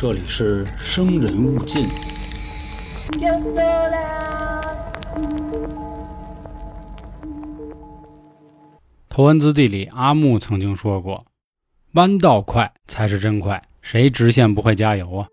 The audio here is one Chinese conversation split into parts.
这里是生人勿近。头文字 D 里，阿木曾经说过：“弯道快才是真快，谁直线不会加油啊？”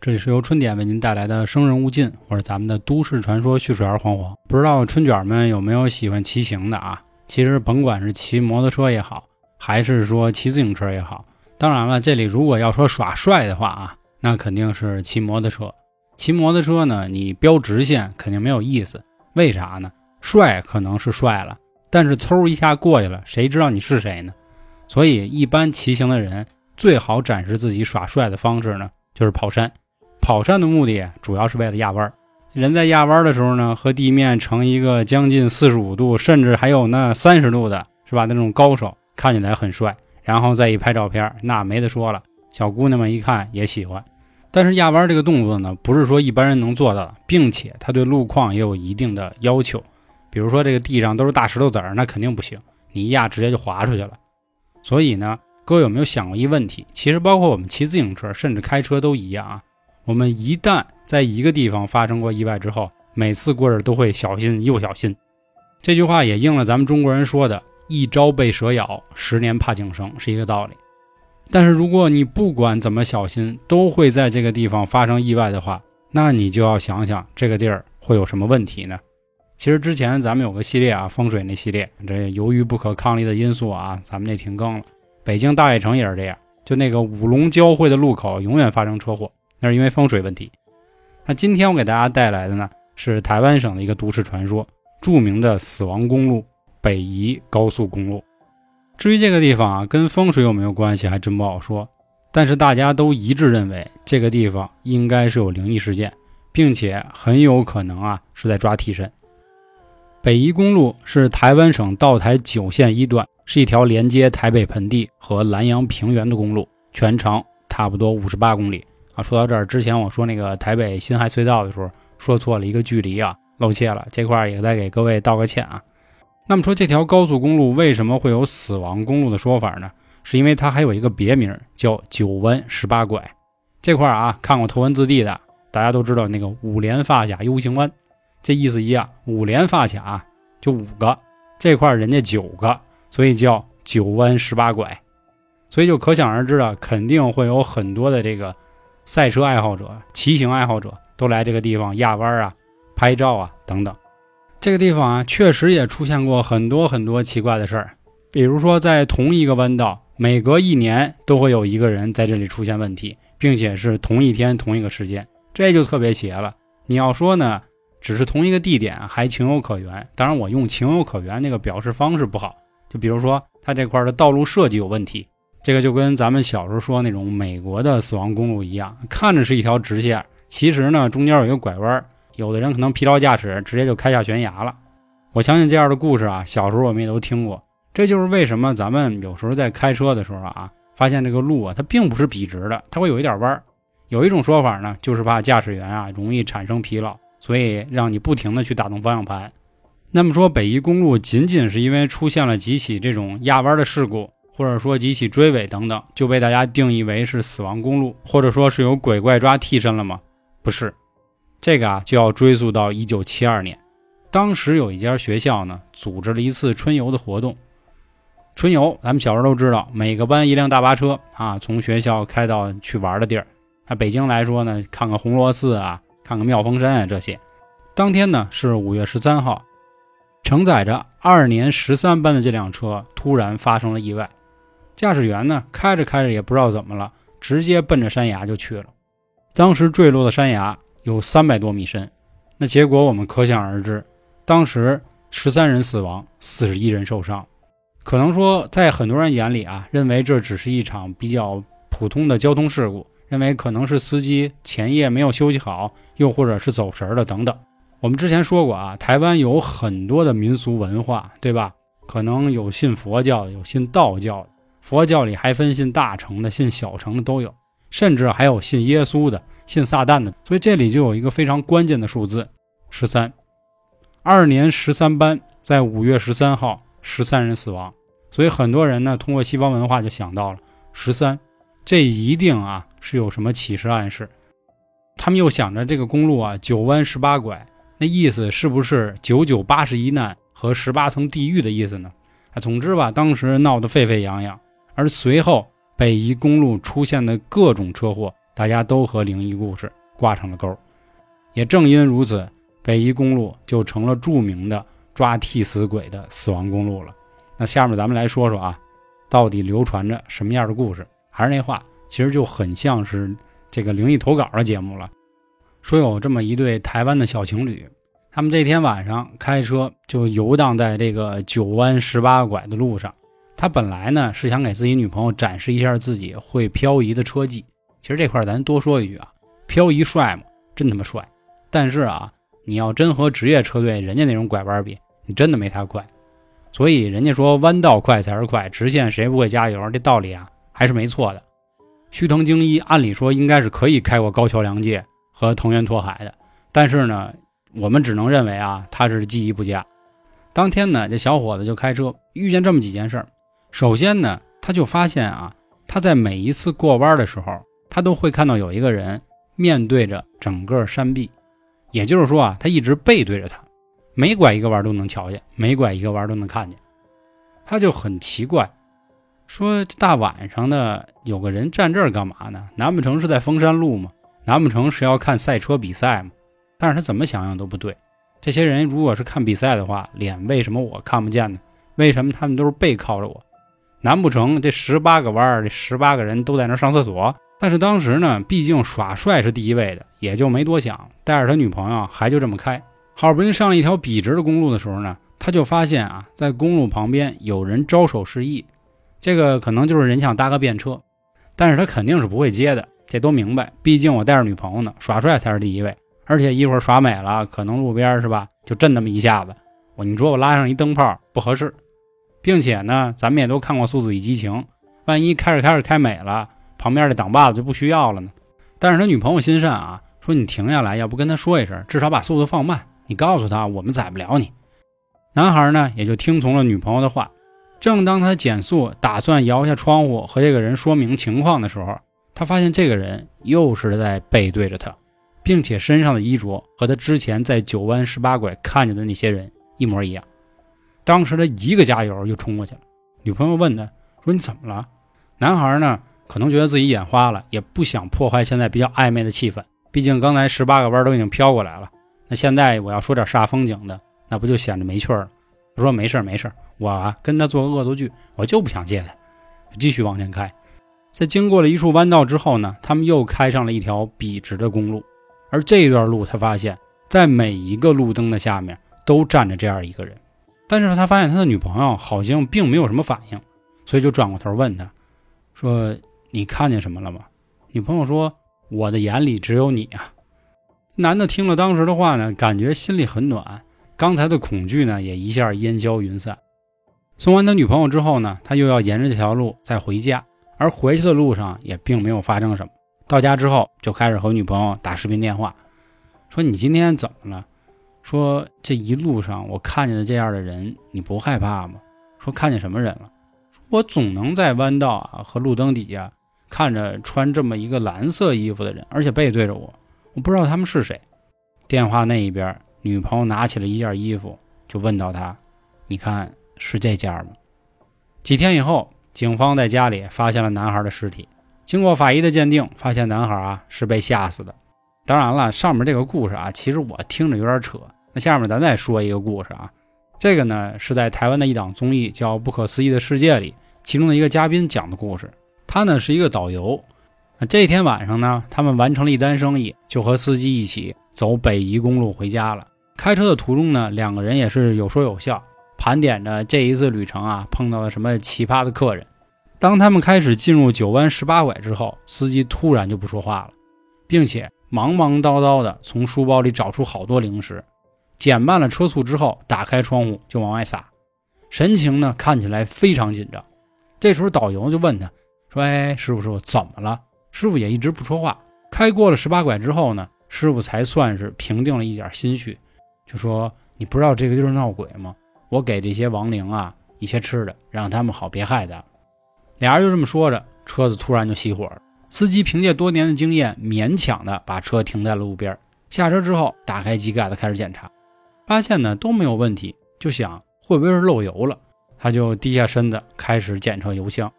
这里是由春点为您带来的生人勿近，我是咱们的都市传说蓄水儿黄黄。不知道春卷们有没有喜欢骑行的啊？其实甭管是骑摩托车也好，还是说骑自行车也好，当然了，这里如果要说耍帅的话啊，那肯定是骑摩托车。骑摩托车呢，你飙直线肯定没有意思。为啥呢？帅可能是帅了，但是嗖一下过去了，谁知道你是谁呢？所以，一般骑行的人最好展示自己耍帅的方式呢，就是跑山。跑山的目的主要是为了压弯。人在压弯的时候呢，和地面成一个将近四十五度，甚至还有那三十度的，是吧？那种高手看起来很帅，然后再一拍照片，那没得说了。小姑娘们一看也喜欢。但是压弯这个动作呢，不是说一般人能做到的，并且它对路况也有一定的要求。比如说这个地上都是大石头子儿，那肯定不行，你一压直接就滑出去了。所以呢，各位有没有想过一问题？其实包括我们骑自行车，甚至开车都一样啊。我们一旦在一个地方发生过意外之后，每次过这都会小心又小心。这句话也应了咱们中国人说的“一朝被蛇咬，十年怕井绳”是一个道理。但是如果你不管怎么小心，都会在这个地方发生意外的话，那你就要想想这个地儿会有什么问题呢？其实之前咱们有个系列啊，风水那系列，这由于不可抗力的因素啊，咱们这停更了。北京大悦城也是这样，就那个五龙交汇的路口永远发生车祸，那是因为风水问题。那今天我给大家带来的呢，是台湾省的一个都市传说，著名的死亡公路——北宜高速公路。至于这个地方啊，跟风水有没有关系，还真不好说。但是大家都一致认为，这个地方应该是有灵异事件，并且很有可能啊是在抓替身。北宜公路是台湾省道台九线一段，是一条连接台北盆地和南阳平原的公路，全长差不多五十八公里啊。说到这儿，之前我说那个台北新海隧道的时候，说错了一个距离啊，露怯了，这块儿也再给各位道个歉啊。那么说这条高速公路为什么会有死亡公路的说法呢？是因为它还有一个别名叫九弯十八拐。这块啊，看过头文字 D 的，大家都知道那个五连发卡 U 型弯，这意思一样，五连发卡就五个，这块人家九个，所以叫九弯十八拐。所以就可想而知了，肯定会有很多的这个赛车爱好者、骑行爱好者都来这个地方压弯啊、拍照啊等等。这个地方啊，确实也出现过很多很多奇怪的事儿，比如说在同一个弯道，每隔一年都会有一个人在这里出现问题，并且是同一天同一个时间，这就特别邪了。你要说呢，只是同一个地点，还情有可原。当然，我用情有可原那个表示方式不好，就比如说它这块的道路设计有问题，这个就跟咱们小时候说那种美国的死亡公路一样，看着是一条直线，其实呢中间有一个拐弯。有的人可能疲劳驾驶，直接就开下悬崖了。我相信这样的故事啊，小时候我们也都听过。这就是为什么咱们有时候在开车的时候啊，发现这个路啊，它并不是笔直的，它会有一点弯。有一种说法呢，就是怕驾驶员啊容易产生疲劳，所以让你不停的去打动方向盘。那么说，北宜公路仅仅是因为出现了几起这种压弯的事故，或者说几起追尾等等，就被大家定义为是死亡公路，或者说是有鬼怪抓替身了吗？不是。这个啊，就要追溯到一九七二年，当时有一家学校呢，组织了一次春游的活动。春游，咱们小时候都知道，每个班一辆大巴车啊，从学校开到去玩的地儿。那北京来说呢，看个红螺寺啊，看个妙峰山啊，这些。当天呢是五月十三号，承载着二年十三班的这辆车突然发生了意外，驾驶员呢开着开着也不知道怎么了，直接奔着山崖就去了。当时坠落的山崖。有三百多米深，那结果我们可想而知。当时十三人死亡，四十一人受伤。可能说，在很多人眼里啊，认为这只是一场比较普通的交通事故，认为可能是司机前夜没有休息好，又或者是走神了等等。我们之前说过啊，台湾有很多的民俗文化，对吧？可能有信佛教的，有信道教，佛教里还分信大乘的、信小乘的都有。甚至还有信耶稣的、信撒旦的，所以这里就有一个非常关键的数字：十三。二年十三班在五月十三号，十三人死亡。所以很多人呢，通过西方文化就想到了十三，这一定啊是有什么启示暗示。他们又想着这个公路啊九弯十八拐，那意思是不是九九八十一难和十八层地狱的意思呢？啊，总之吧，当时闹得沸沸扬扬，而随后北宜公路出现的各种车祸，大家都和灵异故事挂上了钩。也正因如此，北宜公路就成了著名的抓替死鬼的死亡公路了。那下面咱们来说说啊，到底流传着什么样的故事？还是那话，其实就很像是这个灵异投稿的节目了。说有这么一对台湾的小情侣。他们这天晚上开车就游荡在这个九弯十八拐的路上。他本来呢是想给自己女朋友展示一下自己会漂移的车技。其实这块咱多说一句啊，漂移帅吗？真他妈帅！但是啊，你要真和职业车队人家那种拐弯比，你真的没他快。所以人家说弯道快才是快，直线谁不会加油？这道理啊还是没错的。须藤精一按理说应该是可以开过高桥良介和藤原拓海的，但是呢。我们只能认为啊，他是技艺不佳。当天呢，这小伙子就开车遇见这么几件事儿。首先呢，他就发现啊，他在每一次过弯的时候，他都会看到有一个人面对着整个山壁，也就是说啊，他一直背对着他，每拐一个弯都能瞧见，每拐一个弯都能看见。他就很奇怪，说这大晚上的有个人站这儿干嘛呢？难不成是在封山路吗？难不成是要看赛车比赛吗？但是他怎么想想都不对，这些人如果是看比赛的话，脸为什么我看不见呢？为什么他们都是背靠着我？难不成这十八个弯，这十八个人都在那上厕所？但是当时呢，毕竟耍帅是第一位的，也就没多想，带着他女朋友还就这么开。好不容易上了一条笔直的公路的时候呢，他就发现啊，在公路旁边有人招手示意，这个可能就是人想搭个便车，但是他肯定是不会接的，这都明白，毕竟我带着女朋友呢，耍帅才是第一位。而且一会儿耍美了，可能路边是吧，就震那么一下子。我你说我拉上一灯泡不合适，并且呢，咱们也都看过《速度与激情》，万一开着开着开美了，旁边的挡把子就不需要了呢。但是他女朋友心善啊，说你停下来，要不跟他说一声，至少把速度放慢。你告诉他我们宰不了你。男孩呢也就听从了女朋友的话。正当他减速，打算摇下窗户和这个人说明情况的时候，他发现这个人又是在背对着他。并且身上的衣着和他之前在九弯十八拐看见的那些人一模一样。当时他一个加油就冲过去了。女朋友问他说：“你怎么了？”男孩呢，可能觉得自己眼花了，也不想破坏现在比较暧昧的气氛。毕竟刚才十八个弯都已经飘过来了，那现在我要说点煞风景的，那不就显得没趣了？他说：“没事没事我啊跟他做恶作剧，我就不想借他。”继续往前开。在经过了一处弯道之后呢，他们又开上了一条笔直的公路。而这一段路，他发现，在每一个路灯的下面都站着这样一个人，但是他发现他的女朋友好像并没有什么反应，所以就转过头问他，说：“你看见什么了吗？”女朋友说：“我的眼里只有你啊。”男的听了当时的话呢，感觉心里很暖，刚才的恐惧呢也一下烟消云散。送完他女朋友之后呢，他又要沿着这条路再回家，而回去的路上也并没有发生什么。到家之后，就开始和女朋友打视频电话，说：“你今天怎么了？”说：“这一路上我看见的这样的人，你不害怕吗？”说：“看见什么人了？”我总能在弯道啊和路灯底下看着穿这么一个蓝色衣服的人，而且背对着我，我不知道他们是谁。电话那一边，女朋友拿起了一件衣服，就问到他：“你看是这件吗？”几天以后，警方在家里发现了男孩的尸体。经过法医的鉴定，发现男孩啊是被吓死的。当然了，上面这个故事啊，其实我听着有点扯。那下面咱再说一个故事啊，这个呢是在台湾的一档综艺叫《不可思议的世界》里，其中的一个嘉宾讲的故事。他呢是一个导游。这天晚上呢，他们完成了一单生意，就和司机一起走北宜公路回家了。开车的途中呢，两个人也是有说有笑，盘点着这一次旅程啊碰到了什么奇葩的客人。当他们开始进入九弯十八拐之后，司机突然就不说话了，并且忙忙叨叨的从书包里找出好多零食，减慢了车速之后，打开窗户就往外撒，神情呢看起来非常紧张。这时候导游就问他说：“哎，师傅，师傅怎么了？”师傅也一直不说话。开过了十八拐之后呢，师傅才算是平定了一点心绪，就说：“你不知道这个地儿闹鬼吗？我给这些亡灵啊一些吃的，让他们好别害咱。”俩人就这么说着，车子突然就熄火了。司机凭借多年的经验，勉强的把车停在了路边。下车之后，打开机盖子开始检查，发现呢都没有问题，就想会不会是漏油了？他就低下身子开始检测油箱。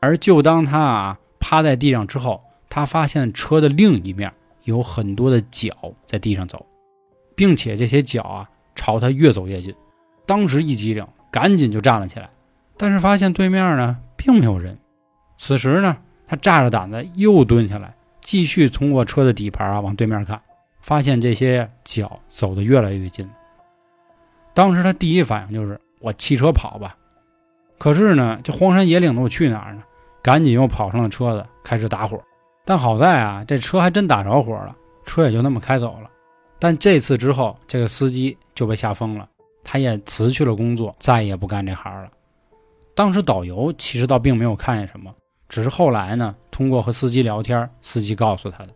而就当他啊趴在地上之后，他发现车的另一面有很多的脚在地上走，并且这些脚啊朝他越走越近。当时一激灵，赶紧就站了起来，但是发现对面呢并没有人。此时呢。他炸着胆子又蹲下来，继续通过车的底盘啊往对面看，发现这些脚走得越来越近。当时他第一反应就是我弃车跑吧，可是呢，这荒山野岭的我去哪儿呢？赶紧又跑上了车子，开始打火。但好在啊，这车还真打着火了，车也就那么开走了。但这次之后，这个司机就被吓疯了，他也辞去了工作，再也不干这行了。当时导游其实倒并没有看见什么。只是后来呢，通过和司机聊天，司机告诉他的，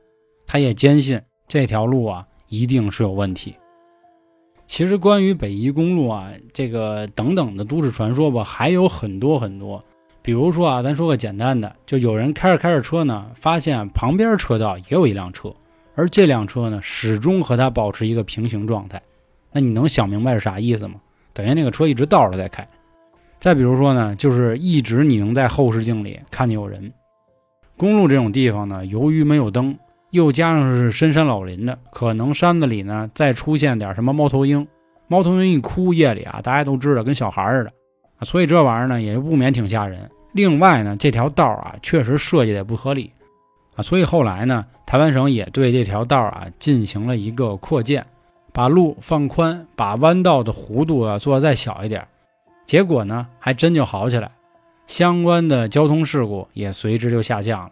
他也坚信这条路啊一定是有问题。其实关于北宜公路啊这个等等的都市传说吧，还有很多很多。比如说啊，咱说个简单的，就有人开着开着车呢，发现旁边车道也有一辆车，而这辆车呢始终和他保持一个平行状态。那你能想明白是啥意思吗？等于那个车一直倒着在开。再比如说呢，就是一直你能在后视镜里看见有人。公路这种地方呢，由于没有灯，又加上是深山老林的，可能山子里呢再出现点什么猫头鹰。猫头鹰一哭，夜里啊，大家都知道跟小孩似的，所以这玩意儿呢也就不免挺吓人。另外呢，这条道啊确实设计的也不合理啊，所以后来呢，台湾省也对这条道啊进行了一个扩建，把路放宽，把弯道的弧度啊做的再小一点。结果呢，还真就好起来，相关的交通事故也随之就下降了。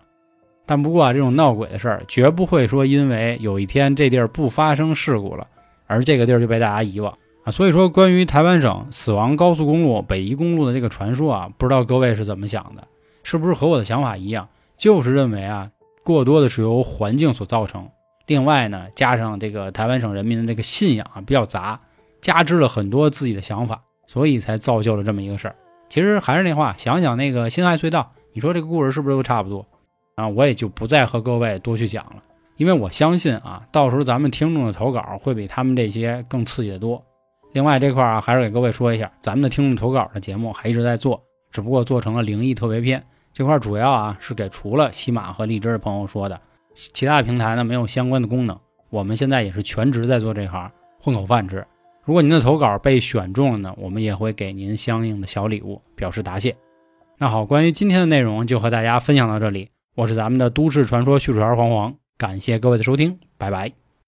但不过啊，这种闹鬼的事儿绝不会说因为有一天这地儿不发生事故了，而这个地儿就被大家遗忘啊。所以说，关于台湾省死亡高速公路北宜公路的这个传说啊，不知道各位是怎么想的？是不是和我的想法一样，就是认为啊，过多的是由环境所造成。另外呢，加上这个台湾省人民的这个信仰啊比较杂，加之了很多自己的想法。所以才造就了这么一个事儿。其实还是那话，想想那个辛亥隧道，你说这个故事是不是都差不多？啊，我也就不再和各位多去讲了，因为我相信啊，到时候咱们听众的投稿会比他们这些更刺激的多。另外这块啊，还是给各位说一下，咱们的听众投稿的节目还一直在做，只不过做成了灵异特别篇这块，主要啊是给除了喜马和荔枝的朋友说的，其他平台呢没有相关的功能。我们现在也是全职在做这行，混口饭吃。如果您的投稿被选中了呢，我们也会给您相应的小礼物表示答谢。那好，关于今天的内容就和大家分享到这里。我是咱们的都市传说叙述员黄黄，感谢各位的收听，拜拜。